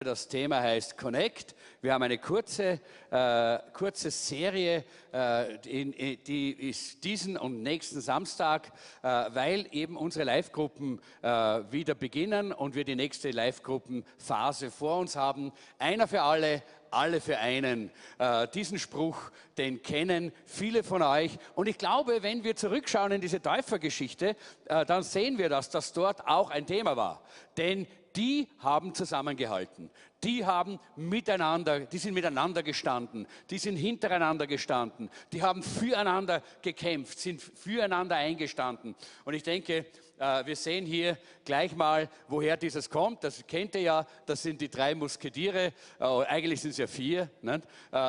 Das Thema heißt Connect. Wir haben eine kurze, äh, kurze Serie, äh, in, die ist diesen und nächsten Samstag, äh, weil eben unsere Live-Gruppen äh, wieder beginnen und wir die nächste Live-Gruppenphase vor uns haben. Einer für alle, alle für einen. Äh, diesen Spruch, den kennen viele von euch. Und ich glaube, wenn wir zurückschauen in diese Täufergeschichte, äh, dann sehen wir, dass das dort auch ein Thema war. Denn die haben zusammengehalten. Die haben miteinander, die sind miteinander gestanden, die sind hintereinander gestanden, die haben füreinander gekämpft, sind füreinander eingestanden. Und ich denke, äh, wir sehen hier gleich mal, woher dieses kommt. Das kennt ihr ja, das sind die drei Musketiere. Äh, eigentlich sind es ja vier. Äh,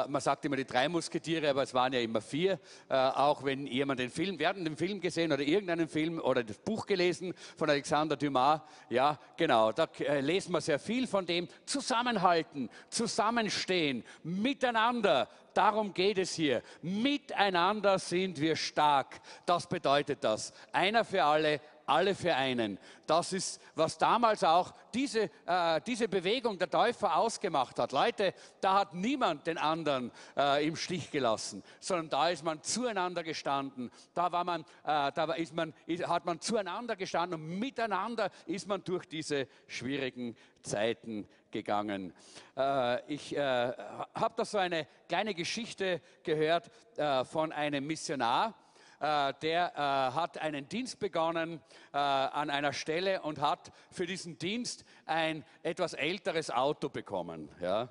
man sagt immer die drei Musketiere, aber es waren ja immer vier. Auch wenn jemand den Film, wir hatten den Film gesehen oder irgendeinen Film oder das Buch gelesen von Alexander Dumas. Ja, genau, da lesen wir sehr viel von dem. Zusammenhalten, zusammenstehen, miteinander. Darum geht es hier. Miteinander sind wir stark. Das bedeutet das. Einer für alle, alle für einen. Das ist, was damals auch diese, äh, diese Bewegung der Täufer ausgemacht hat. Leute, da hat niemand den anderen äh, im Stich gelassen, sondern da ist man zueinander gestanden. Da, war man, äh, da ist man, ist, hat man zueinander gestanden und miteinander ist man durch diese schwierigen Zeiten gegangen. Äh, ich äh, habe da so eine kleine Geschichte gehört äh, von einem Missionar, äh, der äh, hat einen Dienst begonnen äh, an einer Stelle und hat für diesen Dienst ein etwas älteres Auto bekommen. Ja.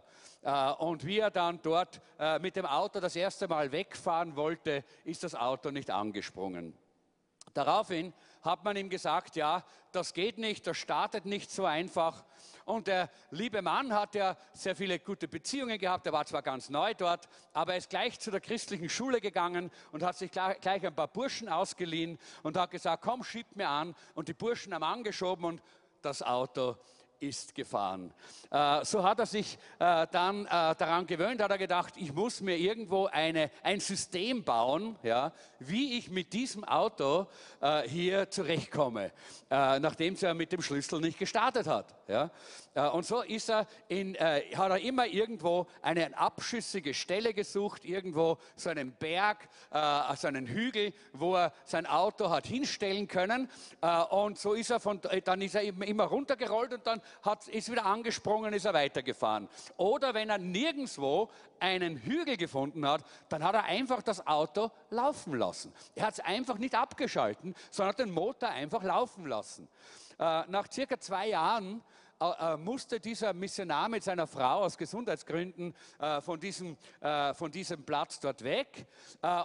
Und wie er dann dort mit dem Auto das erste Mal wegfahren wollte, ist das Auto nicht angesprungen. Daraufhin hat man ihm gesagt, ja, das geht nicht, das startet nicht so einfach. Und der liebe Mann hat ja sehr viele gute Beziehungen gehabt. Er war zwar ganz neu dort, aber er ist gleich zu der christlichen Schule gegangen und hat sich gleich ein paar Burschen ausgeliehen und hat gesagt, komm, schieb mir an. Und die Burschen haben angeschoben und das Auto ist gefahren. Äh, so hat er sich äh, dann äh, daran gewöhnt, hat er gedacht, ich muss mir irgendwo eine, ein System bauen, ja, wie ich mit diesem Auto hier zurechtkomme, nachdem er mit dem Schlüssel nicht gestartet hat. Ja. Und so ist er in, hat er immer irgendwo eine abschüssige Stelle gesucht, irgendwo so einen Berg, so einen Hügel, wo er sein Auto hat hinstellen können. Und so ist er von, dann ist er immer runtergerollt und dann hat, ist wieder angesprungen, ist er weitergefahren. Oder wenn er nirgendwo einen Hügel gefunden hat, dann hat er einfach das Auto laufen lassen. Er hat es einfach nicht abgeschalten, sondern hat den Motor einfach laufen lassen. Äh, nach circa zwei Jahren äh, äh, musste dieser Missionar mit seiner Frau aus Gesundheitsgründen äh, von, diesem, von diesem Platz dort weg.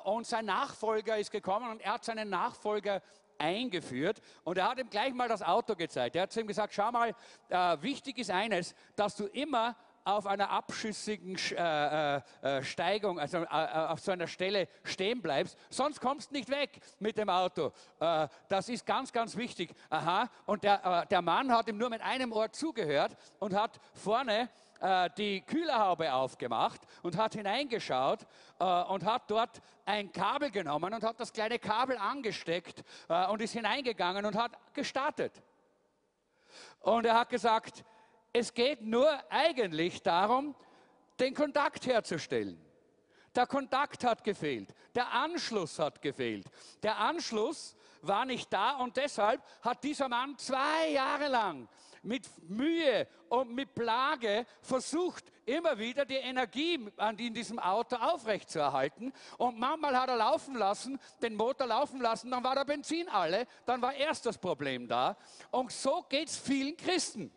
Und sein Nachfolger ist gekommen und er hat seinen Nachfolger eingeführt und er hat ihm gleich mal das Auto gezeigt. Er hat zu ihm gesagt, schau mal, wichtig ist eines, dass du immer auf einer abschüssigen äh, äh, äh, Steigung, also äh, äh, auf so einer Stelle stehen bleibst, sonst kommst du nicht weg mit dem Auto. Äh, das ist ganz, ganz wichtig. Aha. Und der, der Mann hat ihm nur mit einem Ohr zugehört und hat vorne die Kühlerhaube aufgemacht und hat hineingeschaut und hat dort ein Kabel genommen und hat das kleine Kabel angesteckt und ist hineingegangen und hat gestartet. Und er hat gesagt, es geht nur eigentlich darum, den Kontakt herzustellen. Der Kontakt hat gefehlt, der Anschluss hat gefehlt. Der Anschluss war nicht da und deshalb hat dieser Mann zwei Jahre lang mit Mühe und mit Plage versucht, immer wieder die Energie in diesem Auto aufrechtzuerhalten. Und manchmal hat er laufen lassen, den Motor laufen lassen, dann war der Benzin alle, dann war erst das Problem da. Und so geht es vielen Christen.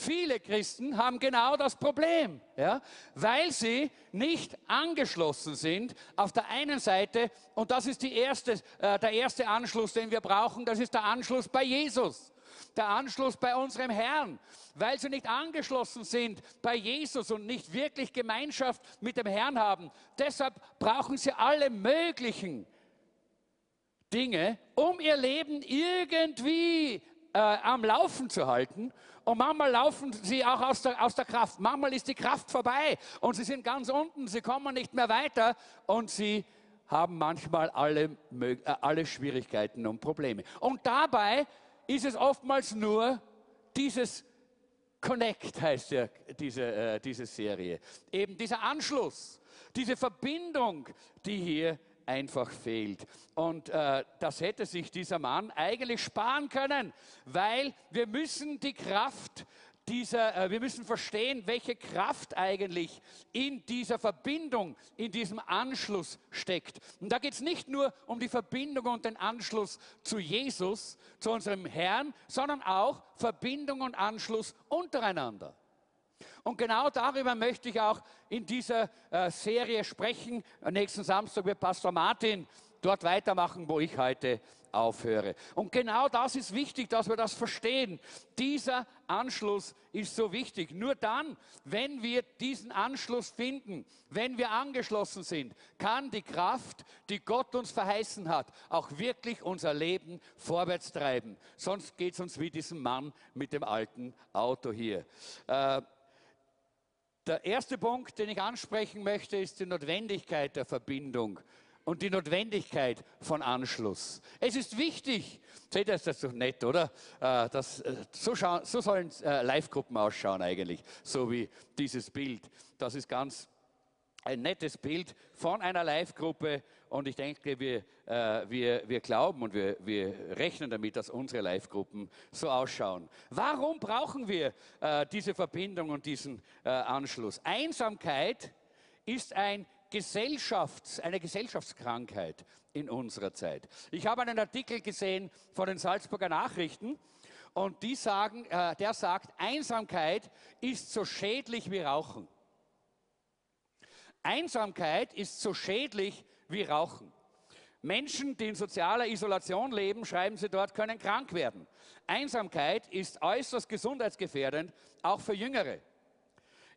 Viele Christen haben genau das Problem, ja, weil sie nicht angeschlossen sind auf der einen Seite, und das ist erste, äh, der erste Anschluss, den wir brauchen, das ist der Anschluss bei Jesus der Anschluss bei unserem Herrn, weil sie nicht angeschlossen sind bei Jesus und nicht wirklich Gemeinschaft mit dem Herrn haben. Deshalb brauchen sie alle möglichen Dinge, um ihr Leben irgendwie äh, am Laufen zu halten. Und manchmal laufen sie auch aus der, aus der Kraft. Manchmal ist die Kraft vorbei und sie sind ganz unten, sie kommen nicht mehr weiter und sie haben manchmal alle, äh, alle Schwierigkeiten und Probleme. Und dabei ist es oftmals nur dieses Connect heißt ja diese, äh, diese Serie. Eben dieser Anschluss, diese Verbindung, die hier einfach fehlt. Und äh, das hätte sich dieser Mann eigentlich sparen können, weil wir müssen die Kraft dieser, äh, wir müssen verstehen, welche Kraft eigentlich in dieser Verbindung, in diesem Anschluss steckt. Und da geht es nicht nur um die Verbindung und den Anschluss zu Jesus, zu unserem Herrn, sondern auch Verbindung und Anschluss untereinander. Und genau darüber möchte ich auch in dieser äh, Serie sprechen. Nächsten Samstag wird Pastor Martin dort weitermachen, wo ich heute aufhöre. Und genau das ist wichtig, dass wir das verstehen. Dieser Anschluss ist so wichtig. Nur dann, wenn wir diesen Anschluss finden, wenn wir angeschlossen sind, kann die Kraft, die Gott uns verheißen hat, auch wirklich unser Leben vorwärts treiben. Sonst geht es uns wie diesem Mann mit dem alten Auto hier. Äh, der erste Punkt, den ich ansprechen möchte, ist die Notwendigkeit der Verbindung und die Notwendigkeit von Anschluss. Es ist wichtig, seht ihr, ist das doch nett, oder? Äh, das, äh, so, schauen, so sollen äh, Live-Gruppen ausschauen eigentlich, so wie dieses Bild. Das ist ganz ein nettes Bild von einer Live-Gruppe und ich denke, wir, wir, wir glauben und wir, wir rechnen damit, dass unsere Live-Gruppen so ausschauen. Warum brauchen wir diese Verbindung und diesen Anschluss? Einsamkeit ist ein Gesellschafts-, eine Gesellschaftskrankheit in unserer Zeit. Ich habe einen Artikel gesehen von den Salzburger Nachrichten und die sagen, äh, der sagt, Einsamkeit ist so schädlich wie Rauchen. Einsamkeit ist so schädlich wie Rauchen. Menschen, die in sozialer Isolation leben, schreiben sie dort, können krank werden. Einsamkeit ist äußerst gesundheitsgefährdend, auch für Jüngere.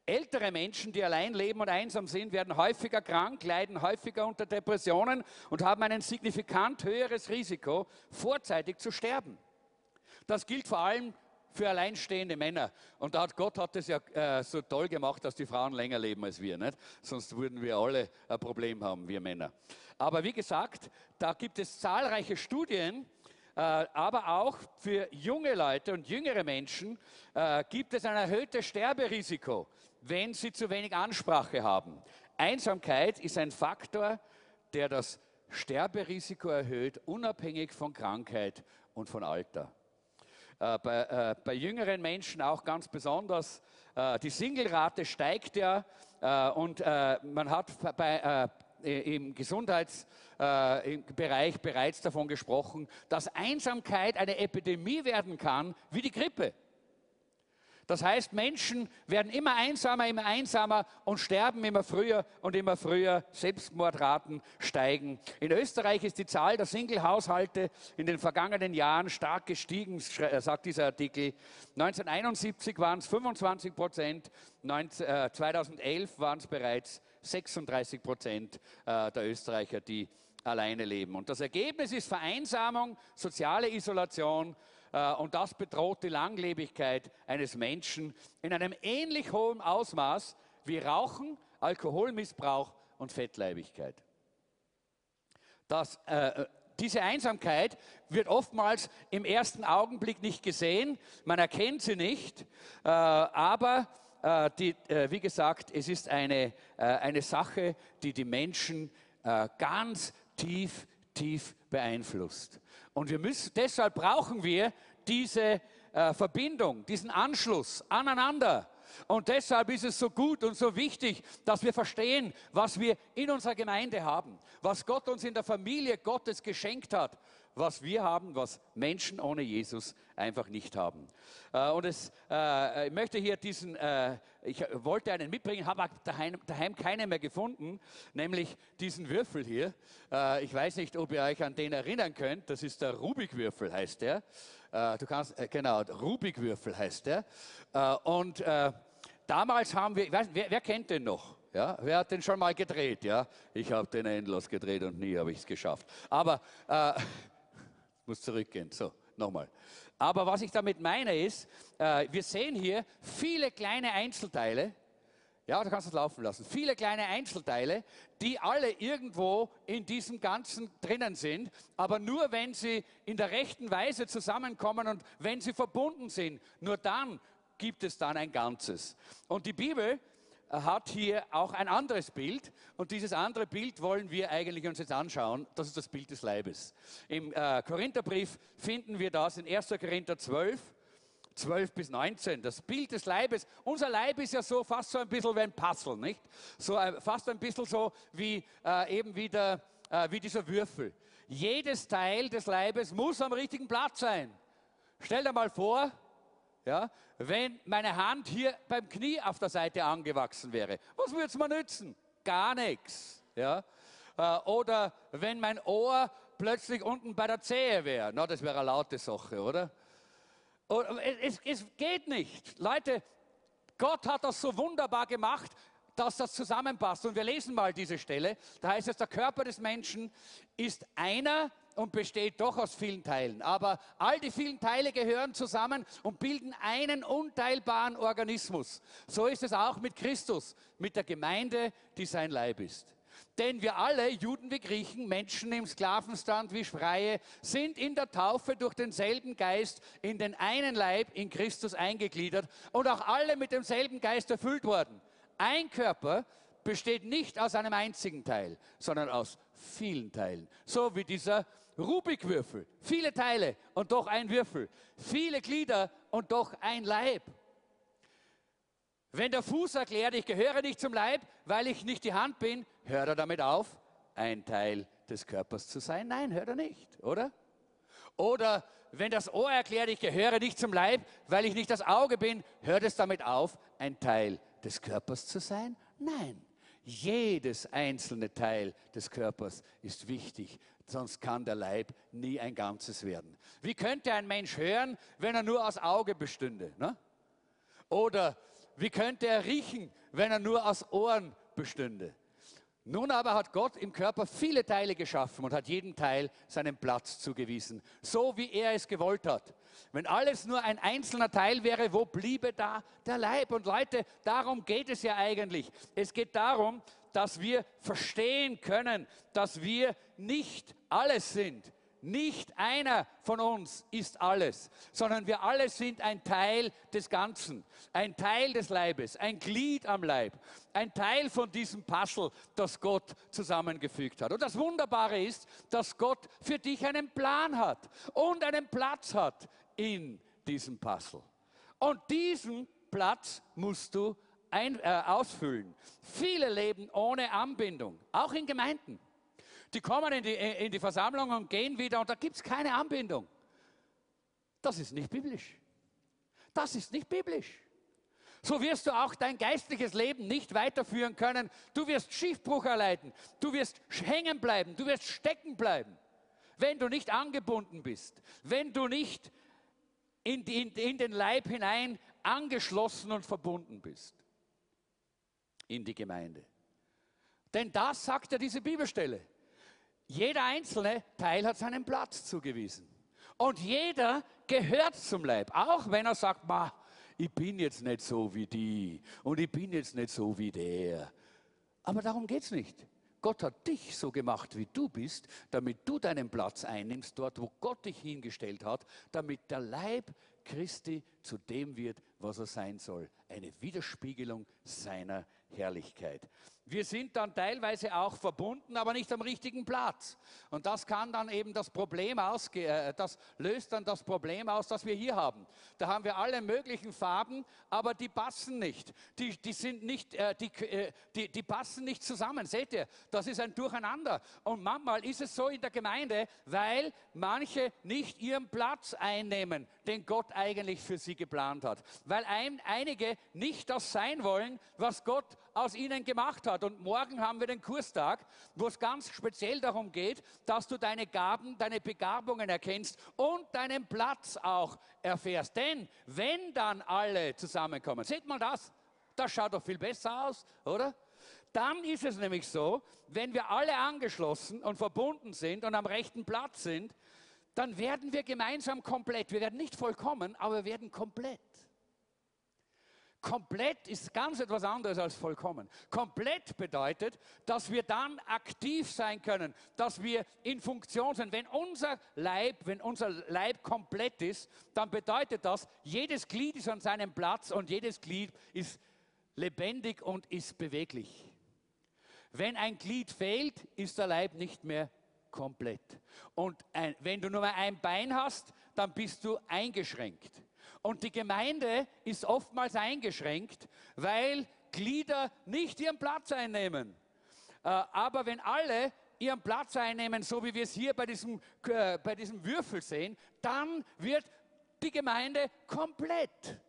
Ältere Menschen, die allein leben und einsam sind, werden häufiger krank, leiden häufiger unter Depressionen und haben ein signifikant höheres Risiko, vorzeitig zu sterben. Das gilt vor allem für alleinstehende Männer. Und da hat Gott hat es ja äh, so toll gemacht, dass die Frauen länger leben als wir. Nicht? Sonst würden wir alle ein Problem haben, wir Männer. Aber wie gesagt, da gibt es zahlreiche Studien, äh, aber auch für junge Leute und jüngere Menschen äh, gibt es ein erhöhtes Sterberisiko wenn sie zu wenig Ansprache haben. Einsamkeit ist ein Faktor, der das Sterberisiko erhöht, unabhängig von Krankheit und von Alter. Äh, bei, äh, bei, jüngeren Menschen auch ganz besonders. Äh, die Single-Rate steigt ja äh, und äh, man hat bei, äh, im Gesundheitsbereich bereits davon gesprochen, dass Einsamkeit eine Epidemie werden kann wie die Grippe. Das heißt, Menschen werden immer einsamer, immer einsamer und sterben immer früher und immer früher. Selbstmordraten steigen. In Österreich ist die Zahl der Single-Haushalte in den vergangenen Jahren stark gestiegen, äh, sagt dieser Artikel. 1971 waren es 25 Prozent, 2011 waren es bereits 36 Prozent äh, der Österreicher, die alleine leben. Und das Ergebnis ist Vereinsamung, soziale Isolation, und das bedroht die Langlebigkeit eines Menschen in einem ähnlich hohen Ausmaß wie Rauchen, Alkoholmissbrauch und Fettleibigkeit. Das, äh, diese Einsamkeit wird oftmals im ersten Augenblick nicht gesehen, man erkennt sie nicht, äh, aber äh, die, äh, wie gesagt, es ist eine, äh, eine Sache, die die Menschen ganz tief, tief beeinflusst. Und wir müssen, deshalb brauchen wir diese äh, Verbindung, diesen Anschluss aneinander. Und deshalb ist es so gut und so wichtig, dass wir verstehen, was wir in unserer Gemeinde haben, was Gott uns in der Familie Gottes geschenkt hat, was wir haben, was Menschen ohne Jesus einfach nicht haben. Äh, und es, äh, ich möchte hier diesen, äh, ich wollte einen mitbringen, habe daheim, daheim keinen mehr gefunden, nämlich diesen Würfel hier. Äh, ich weiß nicht, ob ihr euch an den erinnern könnt, das ist der Rubik-Würfel, heißt der. Äh, du kannst, äh, genau, Rubik-Würfel heißt der. und damals haben wir, weiß, wer, wer kennt den noch? Ja, wer hat den schon mal gedreht? Ja, ich habe den endlos gedreht und nie habe ich es geschafft. Aber äh, muss zurückgehen. So, nochmal. Aber was ich damit meine ist, äh, wir sehen hier viele kleine Einzelteile. Ja, du kannst es laufen lassen. Viele kleine Einzelteile, die alle irgendwo in diesem Ganzen drinnen sind, aber nur wenn sie in der rechten Weise zusammenkommen und wenn sie verbunden sind, nur dann gibt es dann ein Ganzes. Und die Bibel hat hier auch ein anderes Bild und dieses andere Bild wollen wir eigentlich uns jetzt anschauen. Das ist das Bild des Leibes. Im äh, Korintherbrief finden wir das in 1. Korinther 12, 12 bis 19. Das Bild des Leibes. Unser Leib ist ja so fast so ein bisschen wie ein Puzzle, nicht? So äh, fast ein bisschen so wie äh, eben wie, der, äh, wie dieser Würfel. Jedes Teil des Leibes muss am richtigen Platz sein. Stell dir mal vor, ja, wenn meine Hand hier beim Knie auf der Seite angewachsen wäre, was würde es mir nützen? Gar nichts. Ja? Äh, oder wenn mein Ohr plötzlich unten bei der Zehe wäre, na, das wäre eine laute Sache, oder? oder es, es geht nicht. Leute, Gott hat das so wunderbar gemacht, dass das zusammenpasst. Und wir lesen mal diese Stelle. Da heißt es, der Körper des Menschen ist einer und besteht doch aus vielen Teilen. Aber all die vielen Teile gehören zusammen und bilden einen unteilbaren Organismus. So ist es auch mit Christus, mit der Gemeinde, die sein Leib ist. Denn wir alle, Juden wie Griechen, Menschen im Sklavenstand wie Freie, sind in der Taufe durch denselben Geist in den einen Leib in Christus eingegliedert und auch alle mit demselben Geist erfüllt worden. Ein Körper besteht nicht aus einem einzigen Teil, sondern aus vielen Teilen. So wie dieser Rubikwürfel. Viele Teile und doch ein Würfel. Viele Glieder und doch ein Leib. Wenn der Fuß erklärt, ich gehöre nicht zum Leib, weil ich nicht die Hand bin, hört er damit auf, ein Teil des Körpers zu sein? Nein, hört er nicht, oder? Oder wenn das Ohr erklärt, ich gehöre nicht zum Leib, weil ich nicht das Auge bin, hört es damit auf, ein Teil des Körpers zu sein? Nein. Jedes einzelne Teil des Körpers ist wichtig, sonst kann der Leib nie ein Ganzes werden. Wie könnte ein Mensch hören, wenn er nur aus Auge bestünde? Ne? Oder wie könnte er riechen, wenn er nur aus Ohren bestünde? Nun aber hat Gott im Körper viele Teile geschaffen und hat jedem Teil seinen Platz zugewiesen, so wie er es gewollt hat. Wenn alles nur ein einzelner Teil wäre, wo bliebe da der Leib? Und Leute, darum geht es ja eigentlich. Es geht darum, dass wir verstehen können, dass wir nicht alles sind. Nicht einer von uns ist alles, sondern wir alle sind ein Teil des Ganzen, ein Teil des Leibes, ein Glied am Leib, ein Teil von diesem Puzzle, das Gott zusammengefügt hat. Und das Wunderbare ist, dass Gott für dich einen Plan hat und einen Platz hat in diesem Puzzle. Und diesen Platz musst du ein, äh, ausfüllen. Viele leben ohne Anbindung, auch in Gemeinden. Die kommen in die, in die Versammlung und gehen wieder und da gibt es keine Anbindung. Das ist nicht biblisch. Das ist nicht biblisch. So wirst du auch dein geistliches Leben nicht weiterführen können. Du wirst Schiffbruch erleiden. Du wirst hängen bleiben. Du wirst stecken bleiben, wenn du nicht angebunden bist. Wenn du nicht in, in, in den Leib hinein angeschlossen und verbunden bist. In die Gemeinde. Denn das sagt ja diese Bibelstelle. Jeder einzelne Teil hat seinen Platz zugewiesen. Und jeder gehört zum Leib, auch wenn er sagt, ma, ich bin jetzt nicht so wie die und ich bin jetzt nicht so wie der. Aber darum geht es nicht. Gott hat dich so gemacht, wie du bist, damit du deinen Platz einnimmst, dort, wo Gott dich hingestellt hat, damit der Leib Christi zu dem wird, was er sein soll. Eine Widerspiegelung seiner Herrlichkeit. Wir sind dann teilweise auch verbunden, aber nicht am richtigen Platz. Und das kann dann eben das Problem ausge äh, das löst dann das Problem aus, das wir hier haben. Da haben wir alle möglichen Farben, aber die passen nicht. Die, die sind nicht, äh, die, äh, die, die passen nicht zusammen. Seht ihr, das ist ein Durcheinander. Und manchmal ist es so in der Gemeinde, weil manche nicht ihren Platz einnehmen, den Gott eigentlich für sie geplant hat. Weil ein, einige nicht das sein wollen, was Gott aus ihnen gemacht hat. Und morgen haben wir den Kurstag, wo es ganz speziell darum geht, dass du deine Gaben, deine Begabungen erkennst und deinen Platz auch erfährst. Denn wenn dann alle zusammenkommen, seht mal das, das schaut doch viel besser aus, oder? Dann ist es nämlich so, wenn wir alle angeschlossen und verbunden sind und am rechten Platz sind, dann werden wir gemeinsam komplett. Wir werden nicht vollkommen, aber wir werden komplett. Komplett ist ganz etwas anderes als vollkommen. Komplett bedeutet, dass wir dann aktiv sein können, dass wir in Funktion sind. Wenn unser Leib, wenn unser Leib komplett ist, dann bedeutet das, jedes Glied ist an seinem Platz und jedes Glied ist lebendig und ist beweglich. Wenn ein Glied fehlt, ist der Leib nicht mehr komplett. Und ein, wenn du nur mal ein Bein hast, dann bist du eingeschränkt. Und die Gemeinde ist oftmals eingeschränkt, weil Glieder nicht ihren Platz einnehmen. Äh, aber wenn alle ihren Platz einnehmen, so wie wir es hier bei diesem, äh, bei diesem Würfel sehen, dann wird die Gemeinde komplett.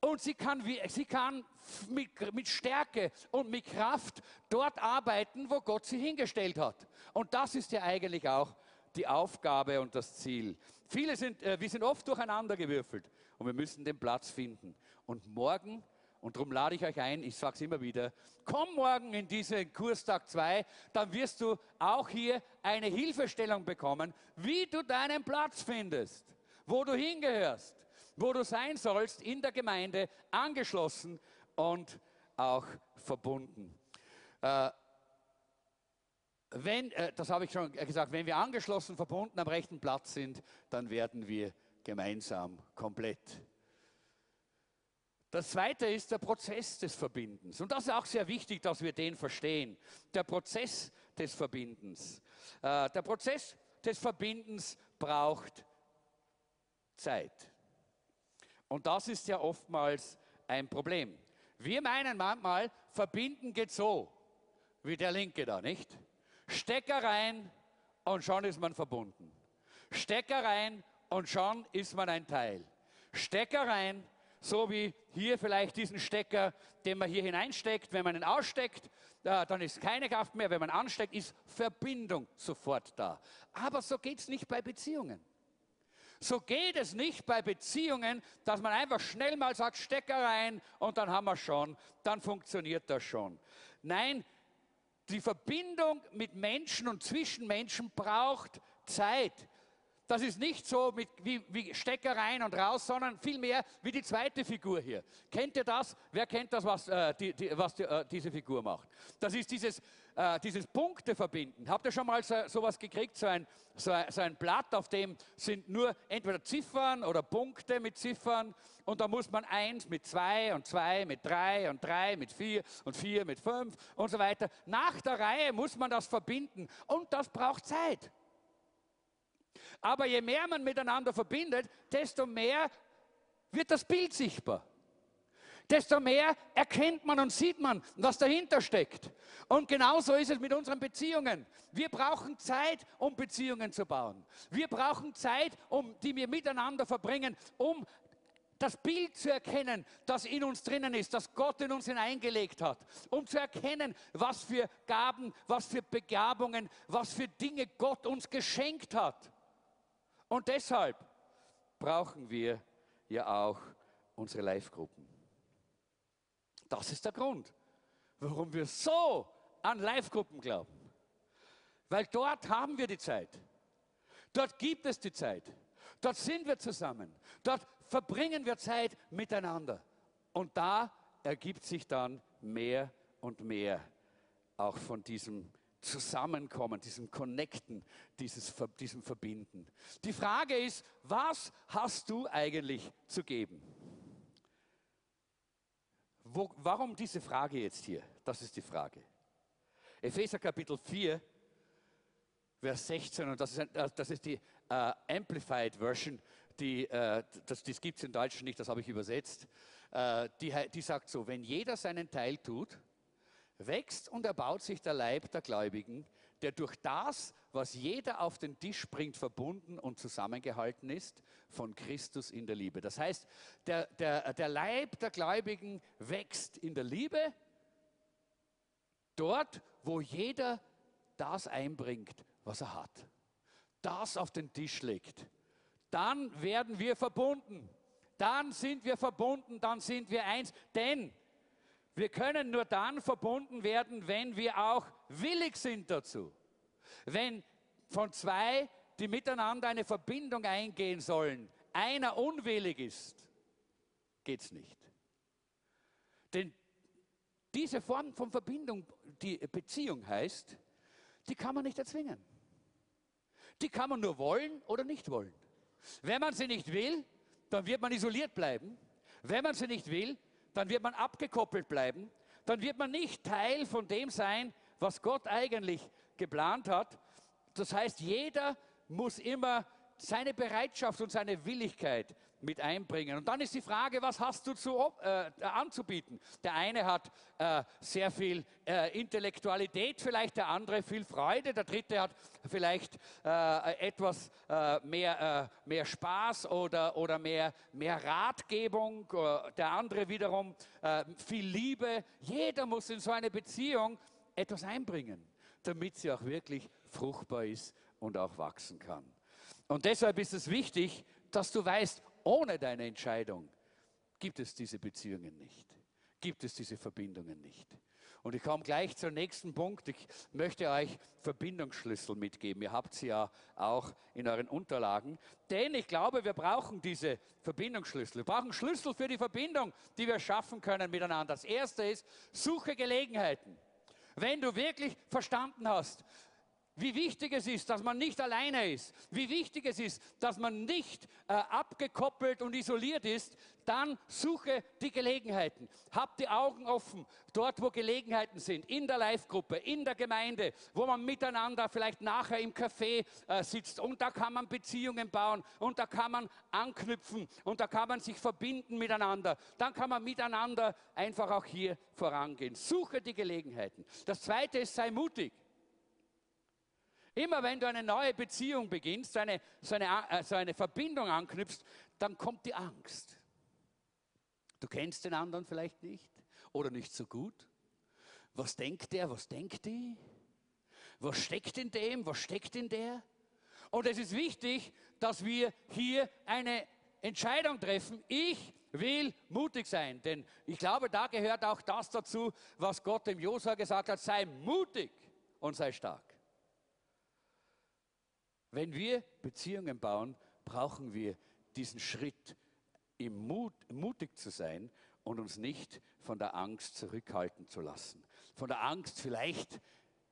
Und sie kann, sie kann mit, mit, Stärke und mit Kraft dort arbeiten, wo Gott sie hingestellt hat. Und das ist ja eigentlich auch die Aufgabe und das Ziel. Viele sind, äh, wir sind oft durcheinander gewürfelt und wir müssen den Platz finden. Und morgen, und darum lade ich euch ein, ich sage es immer wieder, komm morgen in diesen Kurstag 2, dann wirst du auch hier eine Hilfestellung bekommen, wie du deinen Platz findest, wo du hingehörst, wo du sein sollst in der Gemeinde, angeschlossen und auch verbunden. Äh, wenn, äh, das habe ich schon gesagt, wenn wir angeschlossen, verbunden am rechten Platz sind, dann werden wir gemeinsam komplett. Das zweite ist der Prozess des Verbindens. Und das ist auch sehr wichtig, dass wir den verstehen. Der Prozess des Verbindens. Äh, der Prozess des Verbindens braucht Zeit. Und das ist ja oftmals ein Problem. Wir meinen manchmal, verbinden geht so, wie der Linke da, nicht? Stecker rein und schon ist man verbunden. Stecker rein und schon ist man ein Teil. Stecker rein, so wie hier vielleicht diesen Stecker, den man hier hineinsteckt. Wenn man ihn aussteckt, dann ist keine Kraft mehr. Wenn man ansteckt, ist Verbindung sofort da. Aber so geht es nicht bei Beziehungen. So geht es nicht bei Beziehungen, dass man einfach schnell mal sagt, Stecker rein und dann haben wir schon, dann funktioniert das schon. Nein, die Verbindung mit Menschen und zwischen Menschen braucht Zeit. Das ist nicht so mit, wie, wie Stecker rein und raus, sondern vielmehr wie die zweite Figur hier. Kennt ihr das? Wer kennt das, was, äh, die, die, was die, äh, diese Figur macht? Das ist dieses, äh, dieses Punkte verbinden. Habt ihr schon mal so, sowas gekriegt, so ein, so, so ein Blatt, auf dem sind nur entweder Ziffern oder Punkte mit Ziffern und da muss man eins mit zwei und zwei mit drei und drei mit vier und vier mit fünf und so weiter. Nach der Reihe muss man das verbinden und das braucht Zeit. Aber je mehr man miteinander verbindet, desto mehr wird das Bild sichtbar. Desto mehr erkennt man und sieht man, was dahinter steckt. Und genauso ist es mit unseren Beziehungen. Wir brauchen Zeit, um Beziehungen zu bauen. Wir brauchen Zeit, um, die wir miteinander verbringen, um das Bild zu erkennen, das in uns drinnen ist, das Gott in uns hineingelegt hat, um zu erkennen, was für Gaben, was für Begabungen, was für Dinge Gott uns geschenkt hat. Und deshalb brauchen wir ja auch unsere Live-Gruppen. Das ist der Grund, warum wir so an Live-Gruppen glauben. Weil dort haben wir die Zeit. Dort gibt es die Zeit. Dort sind wir zusammen. Dort verbringen wir Zeit miteinander. Und da ergibt sich dann mehr und mehr auch von diesem Zusammenkommen, diesem Connecten, dieses, diesem Verbinden. Die Frage ist, was hast du eigentlich zu geben? Wo, warum diese Frage jetzt hier? Das ist die Frage. Epheser Kapitel 4, Vers 16, und das ist, äh, das ist die uh, Amplified Version, die, uh, das, das gibt es in Deutsch nicht, das habe ich übersetzt. Uh, die, die sagt so, wenn jeder seinen Teil tut, wächst und erbaut sich der Leib der Gläubigen, der durch das, was jeder auf den Tisch bringt, verbunden und zusammengehalten ist von Christus in der Liebe. Das heißt, der, der, der Leib der Gläubigen wächst in der Liebe, dort, wo jeder das einbringt, was er hat, das auf den Tisch legt. Dann werden wir verbunden. Dann sind wir verbunden, dann sind wir eins. Denn wir können nur dann verbunden werden, wenn wir auch willig sind dazu. Wenn von zwei, die miteinander eine Verbindung eingehen sollen, einer unwillig ist, geht es nicht. Denn diese Form von Verbindung, die Beziehung heißt, die kann man nicht erzwingen. Die kann man nur wollen oder nicht wollen. Wenn man sie nicht will, dann wird man isoliert bleiben. Wenn man sie nicht will, dann wird man abgekoppelt bleiben. Dann wird man nicht Teil von dem sein, was Gott eigentlich geplant hat. Das heißt, jeder muss immer seine Bereitschaft und seine Willigkeit mit einbringen. Und dann ist die Frage, was hast du zu, äh, anzubieten? Der eine hat äh, sehr viel äh, Intellektualität, vielleicht der andere viel Freude, der dritte hat vielleicht äh, etwas äh, mehr, äh, mehr Spaß oder, oder mehr, mehr Ratgebung, der andere wiederum viel Liebe. Jeder muss in so eine Beziehung etwas einbringen, damit sie auch wirklich fruchtbar ist und auch wachsen kann. Und deshalb ist es wichtig, dass du weißt, ohne deine Entscheidung gibt es diese Beziehungen nicht, gibt es diese Verbindungen nicht. Und ich komme gleich zum nächsten Punkt. Ich möchte euch Verbindungsschlüssel mitgeben. Ihr habt sie ja auch in euren Unterlagen. Denn ich glaube, wir brauchen diese Verbindungsschlüssel. Wir brauchen Schlüssel für die Verbindung, die wir schaffen können miteinander. Das erste ist, suche Gelegenheiten. Wenn du wirklich verstanden hast, wie wichtig es ist, dass man nicht alleine ist, wie wichtig es ist, dass man nicht äh, abgekoppelt und isoliert ist, dann suche die Gelegenheiten. Hab die Augen offen, dort wo Gelegenheiten sind, in der Live-Gruppe, in der Gemeinde, wo man miteinander vielleicht nachher im Café äh, sitzt und da kann man Beziehungen bauen und da kann man anknüpfen und da kann man sich verbinden miteinander. Dann kann man miteinander einfach auch hier vorangehen. Suche die Gelegenheiten. Das zweite ist, sei mutig. Immer wenn du eine neue Beziehung beginnst, so eine, so eine, äh, so eine Verbindung anknüpfst, dann kommt die Angst. Du kennst den anderen vielleicht nicht oder nicht so gut. Was denkt der, was denkt die? Was steckt in dem, was steckt in der? Und es ist wichtig, dass wir hier eine Entscheidung treffen. Ich will mutig sein, denn ich glaube, da gehört auch das dazu, was Gott dem Josua gesagt hat, sei mutig und sei stark. Wenn wir Beziehungen bauen, brauchen wir diesen Schritt, im Mut, mutig zu sein und uns nicht von der Angst zurückhalten zu lassen. Von der Angst vielleicht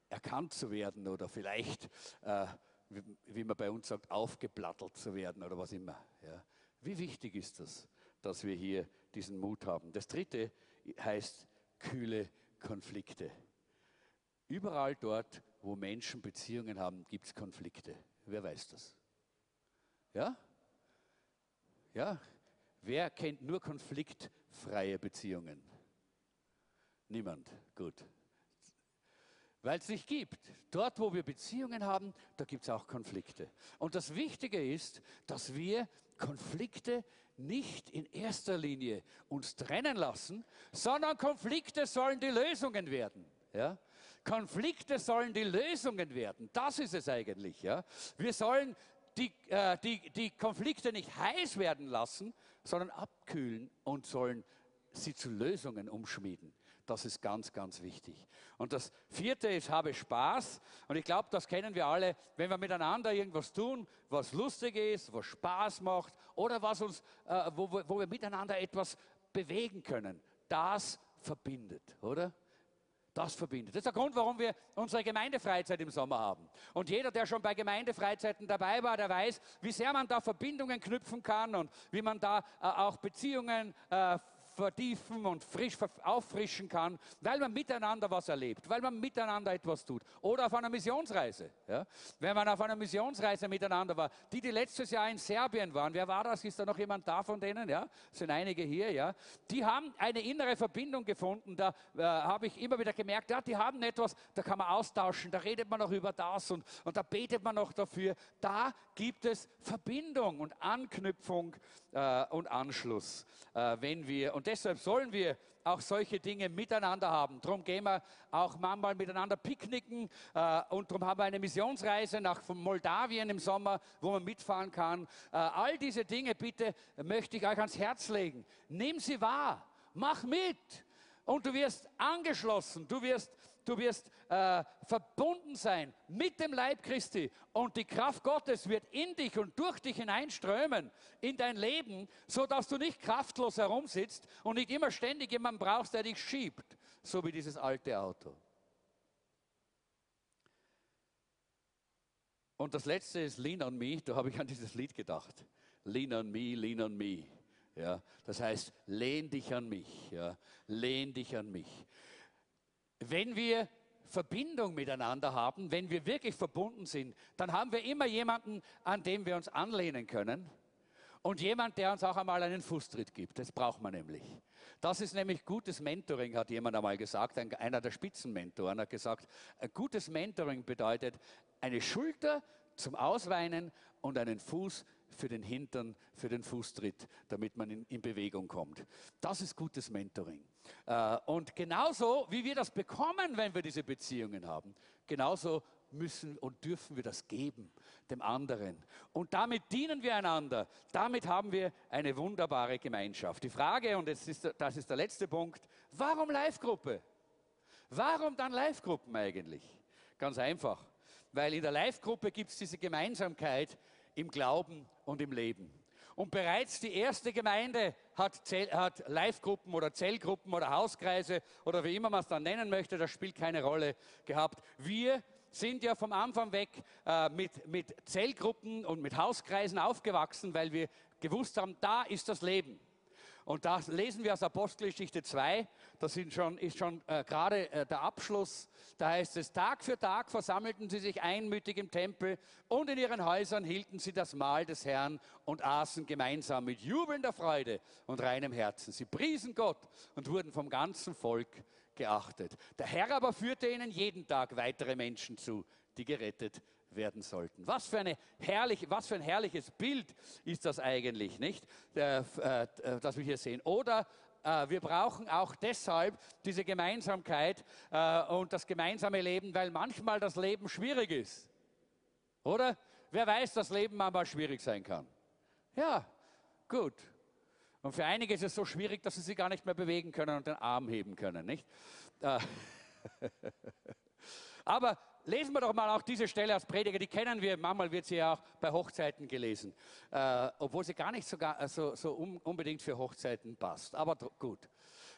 erkannt zu werden oder vielleicht, äh, wie, wie, man bei uns sagt, aufgeplattelt zu werden oder was immer. Ja. Wie wichtig ist das, dass wir hier diesen Mut haben? Das dritte heißt kühle Konflikte. Überall dort, wo Menschen Beziehungen haben, gibt es Konflikte. Wer weiß das? Ja? Ja? Wer kennt nur konfliktfreie Beziehungen? Niemand. Gut. Weil es nicht gibt. Dort, wo wir Beziehungen haben, da gibt es auch Konflikte. Und das Wichtige ist, dass wir Konflikte nicht in erster Linie uns trennen lassen, sondern Konflikte sollen die Lösungen werden. Ja? Konflikte sollen die Lösungen werden. Das ist es eigentlich. Ja? Wir sollen die, äh, die, die Konflikte nicht heiß werden lassen, sondern abkühlen und sollen sie zu Lösungen umschmieden. Das ist ganz, ganz wichtig. Und das vierte ist, habe Spaß. Und ich glaube, das kennen wir alle, wenn wir miteinander irgendwas tun, was lustig ist, was Spaß macht oder was uns, äh, wo, wo wir miteinander etwas bewegen können. Das verbindet, oder? Das verbindet. Das ist der Grund, warum wir unsere Gemeindefreizeit im Sommer haben. Und jeder, der schon bei Gemeindefreizeiten dabei war, der weiß, wie sehr man da Verbindungen knüpfen kann und wie man da äh, auch Beziehungen äh, vertiefen und frisch auffrischen kann, weil man miteinander was erlebt, weil man miteinander etwas tut. Oder auf einer Missionsreise. Ja? Wenn man auf einer Missionsreise miteinander war, die, die letztes Jahr in Serbien waren, wer war das? Ist da noch jemand da von denen? Ja, sind einige hier. Ja, die haben eine innere Verbindung gefunden. Da äh, habe ich immer wieder gemerkt, ja, die haben etwas, da kann man austauschen, da redet man noch über das und, und da betet man noch dafür. Da gibt es Verbindung und Anknüpfung äh, und Anschluss, äh, wenn wir und deshalb sollen wir auch solche Dinge miteinander haben. Darum gehen wir auch manchmal miteinander picknicken äh, und darum haben wir eine Missionsreise nach Moldawien im Sommer, wo man mitfahren kann. Äh, all diese Dinge bitte möchte ich euch ans Herz legen. Nimm sie wahr, mach mit und du wirst angeschlossen, du wirst du wirst äh, verbunden sein mit dem Leib Christi und die Kraft Gottes wird in dich und durch dich hineinströmen in dein Leben, so dass du nicht kraftlos herumsitzt und nicht immer ständig jemanden brauchst, der dich schiebt, so wie dieses alte Auto. Und das letzte ist Lean on Me, da habe ich an dieses Lied gedacht. Lean on Me, Lean on Me. Ja, das heißt, lehn dich an mich. Ja, lehn dich an mich. Wenn wir Verbindung miteinander haben, wenn wir wirklich verbunden sind, dann haben wir immer jemanden, an dem wir uns anlehnen können und jemand, der uns auch einmal einen Fußtritt gibt. Das braucht man nämlich. Das ist nämlich gutes Mentoring, hat jemand einmal gesagt. einer der Spitzenmentoren hat gesagt, gutes Mentoring bedeutet eine Schulter zum Ausweinen und einen Fuß für den Hintern, für den Fußtritt, damit man in, in Bewegung kommt. Das ist gutes Mentoring. Äh, und genauso, wie wir das bekommen, wenn wir diese Beziehungen haben, genauso müssen und dürfen wir das geben dem anderen. Und damit dienen wir einander. Damit haben wir eine wunderbare Gemeinschaft. Die Frage, und das ist, das ist der letzte Punkt, warum Live-Gruppe? Warum dann Live-Gruppen eigentlich? Ganz einfach, weil in der Live-Gruppe gibt es diese Gemeinsamkeit, im Glauben und im Leben. Und bereits die erste Gemeinde hat, hat Live-Gruppen oder Zellgruppen oder Hauskreise oder wie immer man es dann nennen möchte, das spielt keine Rolle gehabt. Wir sind ja vom Anfang weg äh, mit, mit Zellgruppen und mit Hauskreisen aufgewachsen, weil wir gewusst haben, da ist das Leben. Und da lesen wir aus Apostelgeschichte 2, das sind schon, ist schon äh, gerade äh, der Abschluss. Da heißt es, Tag für Tag versammelten sie sich einmütig im Tempel und in ihren Häusern hielten sie das Mahl des Herrn und aßen gemeinsam mit jubelnder Freude und reinem Herzen. Sie priesen Gott und wurden vom ganzen Volk geachtet. Der Herr aber führte ihnen jeden Tag weitere Menschen zu, die gerettet werden sollten. Was für, eine herrlich, was für ein herrliches Bild ist das eigentlich, nicht? Äh, äh, das wir hier sehen. Oder äh, wir brauchen auch deshalb diese Gemeinsamkeit und das gemeinsame Leben, weil manchmal das Leben schwierig ist. Oder? Wer weiß, dass Leben manchmal schwierig sein kann? Ja, gut. Und für einige ist es so schwierig, dass sie sich gar nicht mehr bewegen können und den Arm heben können, nicht? Aber lesen wir doch mal auch diese Stelle als Prediger, die kennen wir, manchmal wird sie ja auch bei Hochzeiten gelesen, äh, obwohl sie gar nicht sogar, äh, so, so um, unbedingt für Hochzeiten passt. Aber gut.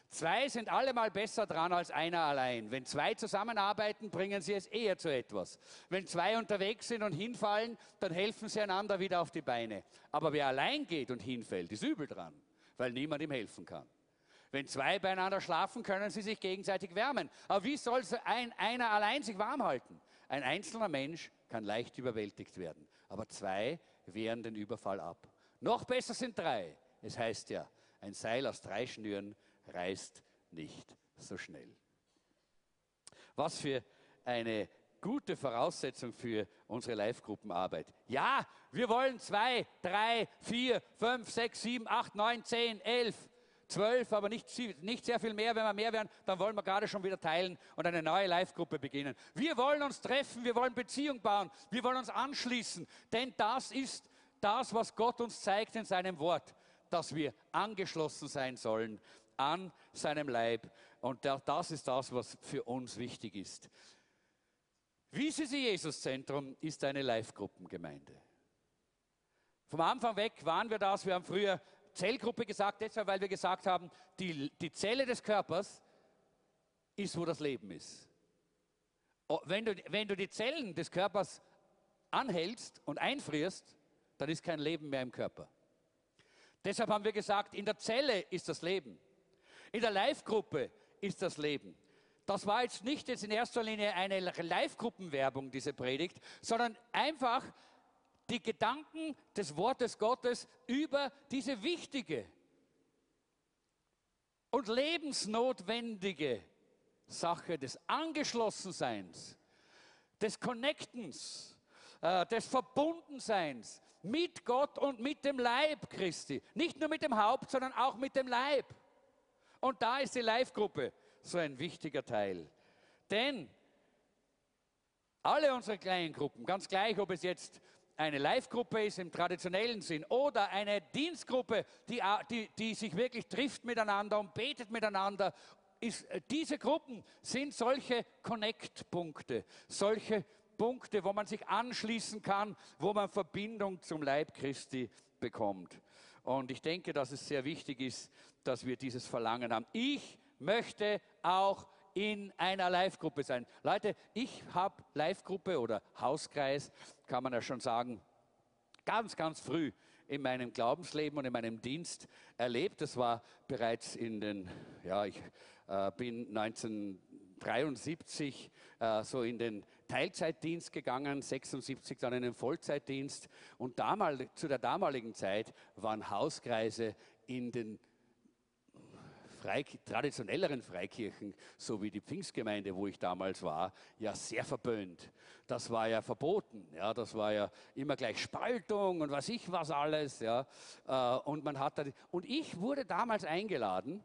Zwei sind allemal besser dran als einer allein. Wenn zwei zusammenarbeiten, bringen sie es eher zu etwas. Wenn zwei unterwegs sind und hinfallen, dann helfen sie einander wieder auf die Beine. Aber wer allein geht und hinfällt, ist übel dran, weil niemand ihm helfen kann. Wenn zwei beieinander schlafen, können sie sich gegenseitig wärmen. Aber wie soll ein, einer allein sich warm halten? Ein einzelner Mensch kann leicht überwältigt werden, aber zwei wehren den Überfall ab. Noch besser sind drei. Es heißt ja, ein Seil aus drei Schnüren reißt nicht so schnell. Was für eine gute Voraussetzung für unsere Live-Gruppenarbeit. Ja, wir wollen zwei, drei, vier, fünf, sechs, sieben, acht, neun, zehn, elf, zwölf, aber nicht, nicht sehr viel mehr. Wenn wir mehr werden, dann wollen wir gerade schon wieder teilen und eine neue Live-Gruppe beginnen. Wir wollen uns treffen, wir wollen Beziehung bauen, wir wollen uns anschließen, denn das ist das, was Gott uns zeigt in seinem Wort, dass wir angeschlossen sein sollen an seinem Leib. Und das ist das, was für uns wichtig ist. Wie sie Jesus Zentrum ist eine Live-Gruppengemeinde. Vom Anfang weg waren wir das. Wir haben früher Zellgruppe gesagt, deshalb, weil wir gesagt haben, die, die Zelle des Körpers ist, wo das Leben ist. Oh, wenn du, wenn du die Zellen des Körpers anhältst und einfrierst, dann ist kein Leben mehr im Körper. Deshalb haben wir gesagt, in der Zelle ist das Leben. In der Live-Gruppe ist das Leben. Das war jetzt nicht jetzt in erster Linie eine Live-Gruppenwerbung, diese Predigt, sondern einfach die Gedanken des Wortes Gottes über diese wichtige und lebensnotwendige Sache des Angeschlossenseins, des Connectens, äh, des Verbundenseins mit Gott und mit dem Leib Christi. Nicht nur mit dem Haupt, sondern auch mit dem Leib. Und da ist die Live-Gruppe so ein wichtiger Teil. Denn alle unsere kleinen Gruppen, ganz gleich, ob es jetzt eine Live-Gruppe ist im traditionellen Sinn oder eine Dienstgruppe, die, die, die sich wirklich trifft miteinander und betet miteinander ist, äh, diese Gruppen sind solche Connect-Punkte, solche Punkte, wo man sich anschließen kann, wo man Verbindung zum Leib Christi bekommt. Und ich denke, dass es sehr wichtig ist, dass wir dieses Verlangen haben. Ich möchte auch in einer Live-Gruppe sein. Leute, ich habe Live-Gruppe oder Hauskreis, kann man ja schon sagen, ganz, ganz früh in meinem Glaubensleben und in meinem Dienst erlebt. Das war bereits in den, ja, ich äh, bin 1973 äh, so in den Teilzeitdienst gegangen, 76 dann in den Vollzeitdienst. Und damals, zu der damaligen Zeit waren Hauskreise in den Freik traditionelleren Freikirchen, so wie die Pfingstgemeinde, wo ich damals war, ja sehr verböhnt. Das war ja verboten. Ja, das war ja immer gleich Spaltung und was ich was alles. Ja, äh, und man hat da, und ich wurde damals eingeladen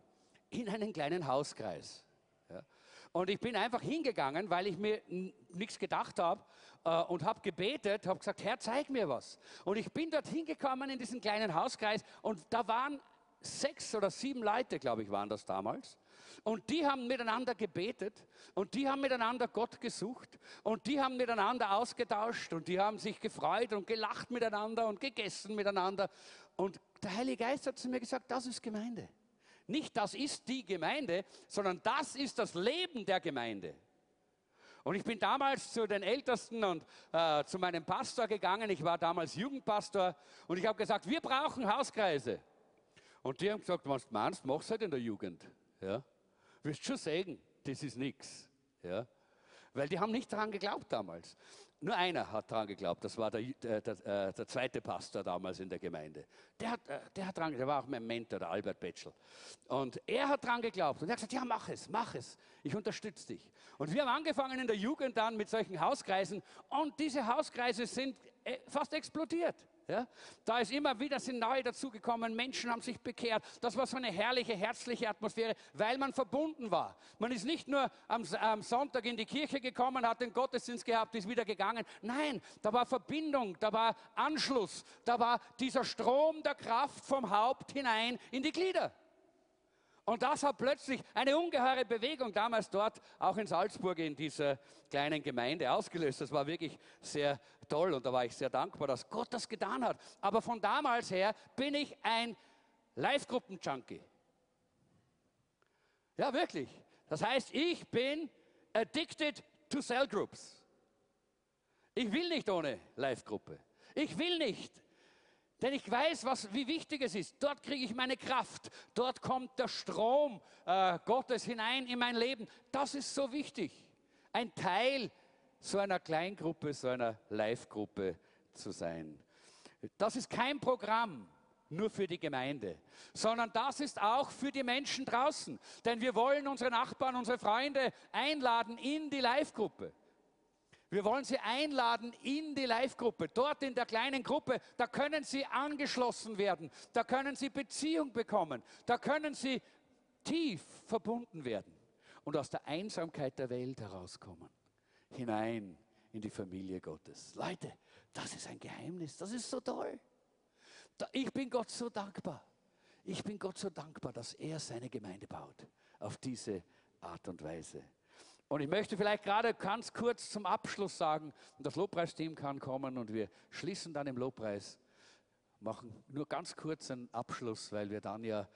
in einen kleinen Hauskreis. Ja. Und ich bin einfach hingegangen, weil ich mir nichts gedacht habe äh, und habe gebetet, habe gesagt, Herr, zeig mir was. Und ich bin dort hingekommen in diesen kleinen Hauskreis und da waren sechs oder sieben Leute, glaube ich, waren das damals. Und die haben miteinander gebetet und die haben miteinander Gott gesucht und die haben miteinander ausgetauscht und die haben sich gefreut und gelacht miteinander und gegessen miteinander. Und der Heilige Geist hat zu mir gesagt, das ist Gemeinde. Nicht das ist die Gemeinde, sondern das ist das Leben der Gemeinde. Und ich bin damals zu den Ältesten und äh, zu meinem Pastor gegangen. Ich war damals Jugendpastor und ich habe gesagt, wir brauchen Hauskreise. Und die haben gesagt, was du meinst, mach's halt in der Jugend. Ja? Wirst schon sehen, das ist nichts. Ja? Weil die haben nicht daran geglaubt damals. Nur einer hat daran geglaubt, das war der, der, der, äh, der, zweite Pastor damals in der Gemeinde. Der hat, äh, der hat dran, der war auch mein Mentor, der Albert Betschel. Und er hat daran geglaubt und er hat gesagt, ja mach es, mach es, ich unterstütze dich. Und wir haben angefangen in der Jugend dann mit solchen Hauskreisen und diese Hauskreise sind äh, fast explodiert. Ja? Da ist immer wieder sind neue dazugekommen, Menschen haben sich bekehrt. Das war so eine herrliche, herzliche Atmosphäre, weil man verbunden war. Man ist nicht nur am, am Sonntag in die Kirche gekommen, hat den Gottesdienst gehabt, ist wieder gegangen. Nein, da war Verbindung, da war Anschluss, da war dieser Strom der Kraft vom Haupt hinein in die Glieder. Und das hat plötzlich eine ungeheure Bewegung damals dort, auch in Salzburg, in dieser kleinen Gemeinde ausgelöst. Das war wirklich sehr toll und da war ich sehr dankbar, dass Gott das getan hat. Aber von damals her bin ich ein Live-Gruppen-Junkie. Ja, wirklich. Das heißt, ich bin addicted to Cell Groups. Ich will nicht ohne Live-Gruppe. Ich will nicht denn ich weiß, was, wie wichtig es ist. Dort kriege ich meine Kraft. Dort kommt der Strom äh, Gottes hinein in mein Leben. Das ist so wichtig. Ein Teil so einer Kleingruppe, so einer Live-Gruppe zu sein. Das ist kein Programm nur für die Gemeinde, sondern das ist auch für die Menschen draußen. Denn wir wollen unsere Nachbarn, unsere Freunde einladen in die Live-Gruppe. Wir wollen Sie einladen in die Live-Gruppe. Dort in der kleinen Gruppe, da können Sie angeschlossen werden. Da können Sie Beziehung bekommen. Da können Sie tief verbunden werden und aus der Einsamkeit der Welt herauskommen. Hinein in die Familie Gottes. Leute, das ist ein Geheimnis. Das ist so toll. Ich bin Gott so dankbar. Ich bin Gott so dankbar, dass er seine Gemeinde baut. Auf diese Art und Weise. Und ich möchte vielleicht gerade ganz kurz zum Abschluss sagen, das Lobpreisteam kann kommen und wir schließen dann im Lobpreis, machen nur ganz kurz einen Abschluss, weil wir dann ja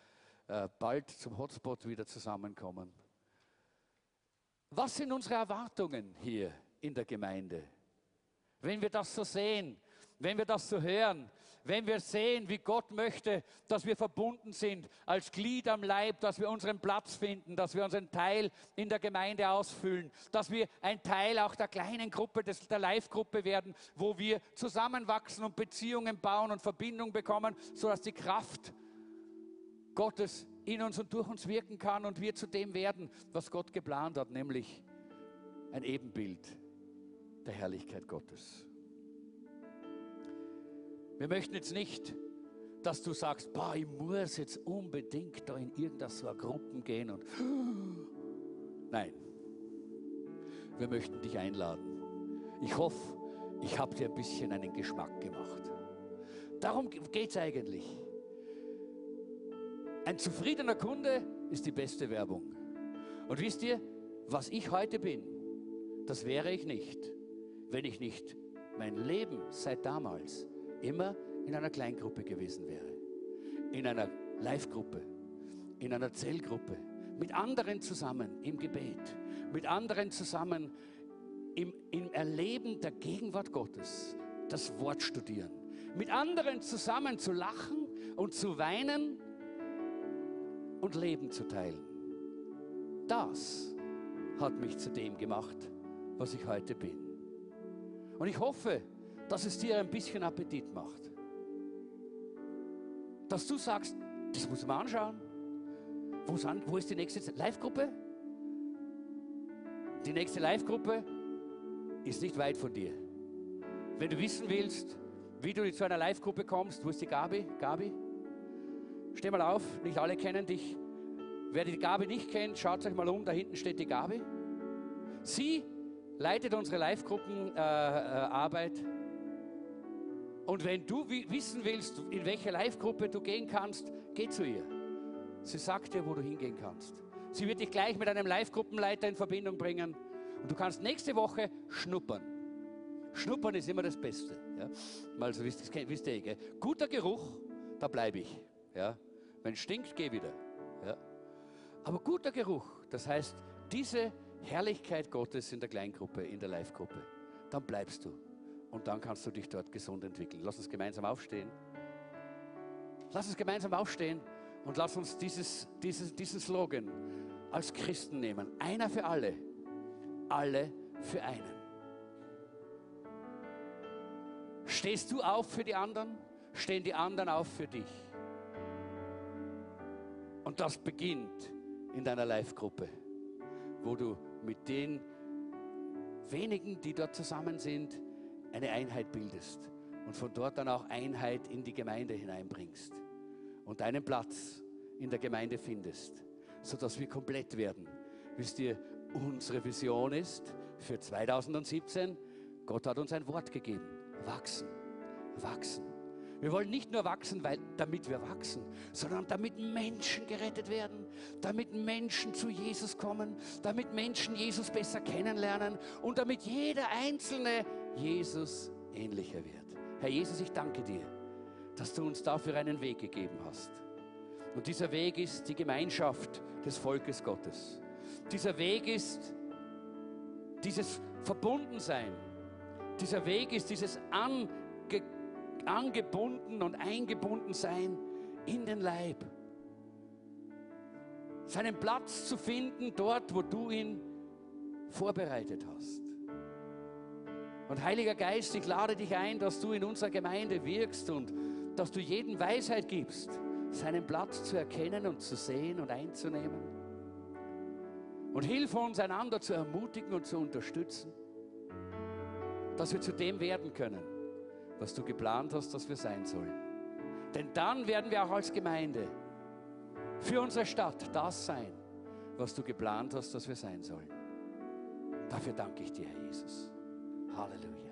äh, bald zum Hotspot wieder zusammenkommen. Was sind unsere Erwartungen hier in der Gemeinde? Wenn wir das so sehen, wenn wir das so hören, wenn wir sehen, wie Gott möchte, dass wir verbunden sind als Glied am Leib, dass wir unseren Platz finden, dass wir unseren Teil in der Gemeinde ausfüllen, dass wir ein Teil auch der kleinen Gruppe, des, der Live-Gruppe werden, wo wir zusammenwachsen und Beziehungen bauen und Verbindung bekommen, sodass die Kraft Gottes in uns und durch uns wirken kann und wir zu dem werden, was Gott geplant hat, nämlich ein Ebenbild der Herrlichkeit Gottes. Wir möchten jetzt nicht, dass du sagst, boah, ich muss jetzt unbedingt da in irgendeine so Gruppen gehen und nein. Wir möchten dich einladen. Ich hoffe, ich habe dir ein bisschen einen Geschmack gemacht. Darum geht es eigentlich. Ein zufriedener Kunde ist die beste Werbung. Und wisst ihr, was ich heute bin, das wäre ich nicht, wenn ich nicht mein Leben seit damals immer in einer Kleingruppe gewesen wäre. In einer Live-Gruppe, in einer Zellgruppe, mit anderen zusammen im Gebet, mit anderen zusammen im, im Erleben der Gegenwart Gottes, das Wort studieren, mit anderen zusammen zu lachen und zu weinen und Leben zu teilen. Das hat mich zu dem gemacht, was ich heute bin. Und ich hoffe, dass es dir ein bisschen Appetit macht. Dass du sagst, das muss man anschauen. Wo, sind, wo ist die nächste Live-Gruppe? Die nächste Live-Gruppe ist nicht weit von dir. Wenn du wissen willst, wie du zu einer Live-Gruppe kommst, wo ist die Gabi? Gabi? Steh mal auf, nicht alle kennen dich. Wer die Gabi nicht kennt, schaut euch mal um, da hinten steht die Gabi. Sie leitet unsere Live-Gruppenarbeit. Äh, und wenn du wissen willst, in welche Live-Gruppe du gehen kannst, geh zu ihr. Sie sagt dir, wo du hingehen kannst. Sie wird dich gleich mit einem Live-Gruppenleiter in Verbindung bringen. Und du kannst nächste Woche schnuppern. Schnuppern ist immer das Beste. Ja? Mal so wisst, wisst ihr, gell? Guter Geruch, da bleibe ich. Ja? Wenn es stinkt, geh wieder. Ja? Aber guter Geruch, das heißt, diese Herrlichkeit Gottes in der Kleingruppe, in der Live-Gruppe, dann bleibst du. Und dann kannst du dich dort gesund entwickeln. Lass uns gemeinsam aufstehen. Lass uns gemeinsam aufstehen und lass uns dieses, dieses, diesen Slogan als Christen nehmen. Einer für alle, alle für einen. Stehst du auf für die anderen, stehen die anderen auf für dich. Und das beginnt in deiner Live-Gruppe, wo du mit den wenigen, die dort zusammen sind, eine Einheit bildest und von dort dann auch Einheit in die Gemeinde hineinbringst und deinen Platz in der Gemeinde findest, sodass wir komplett werden. Wisst ihr, unsere Vision ist für 2017, Gott hat uns ein Wort gegeben, wachsen, wachsen. Wir wollen nicht nur wachsen, weil, damit wir wachsen, sondern damit Menschen gerettet werden, damit Menschen zu Jesus kommen, damit Menschen Jesus besser kennenlernen und damit jeder Einzelne Jesus ähnlicher wird. Herr Jesus, ich danke dir, dass du uns dafür einen Weg gegeben hast. Und dieser Weg ist die Gemeinschaft des Volkes Gottes. Dieser Weg ist dieses Verbundensein. Dieser Weg ist dieses Ange angebunden und eingebunden sein in den Leib. Seinen Platz zu finden dort, wo du ihn vorbereitet hast. Und Heiliger Geist, ich lade dich ein, dass du in unserer Gemeinde wirkst und dass du jeden Weisheit gibst, seinen Platz zu erkennen und zu sehen und einzunehmen. Und hilf uns, einander zu ermutigen und zu unterstützen, dass wir zu dem werden können, was du geplant hast, dass wir sein sollen. Denn dann werden wir auch als Gemeinde für unsere Stadt das sein, was du geplant hast, dass wir sein sollen. Dafür danke ich dir, Herr Jesus. Hallelujah.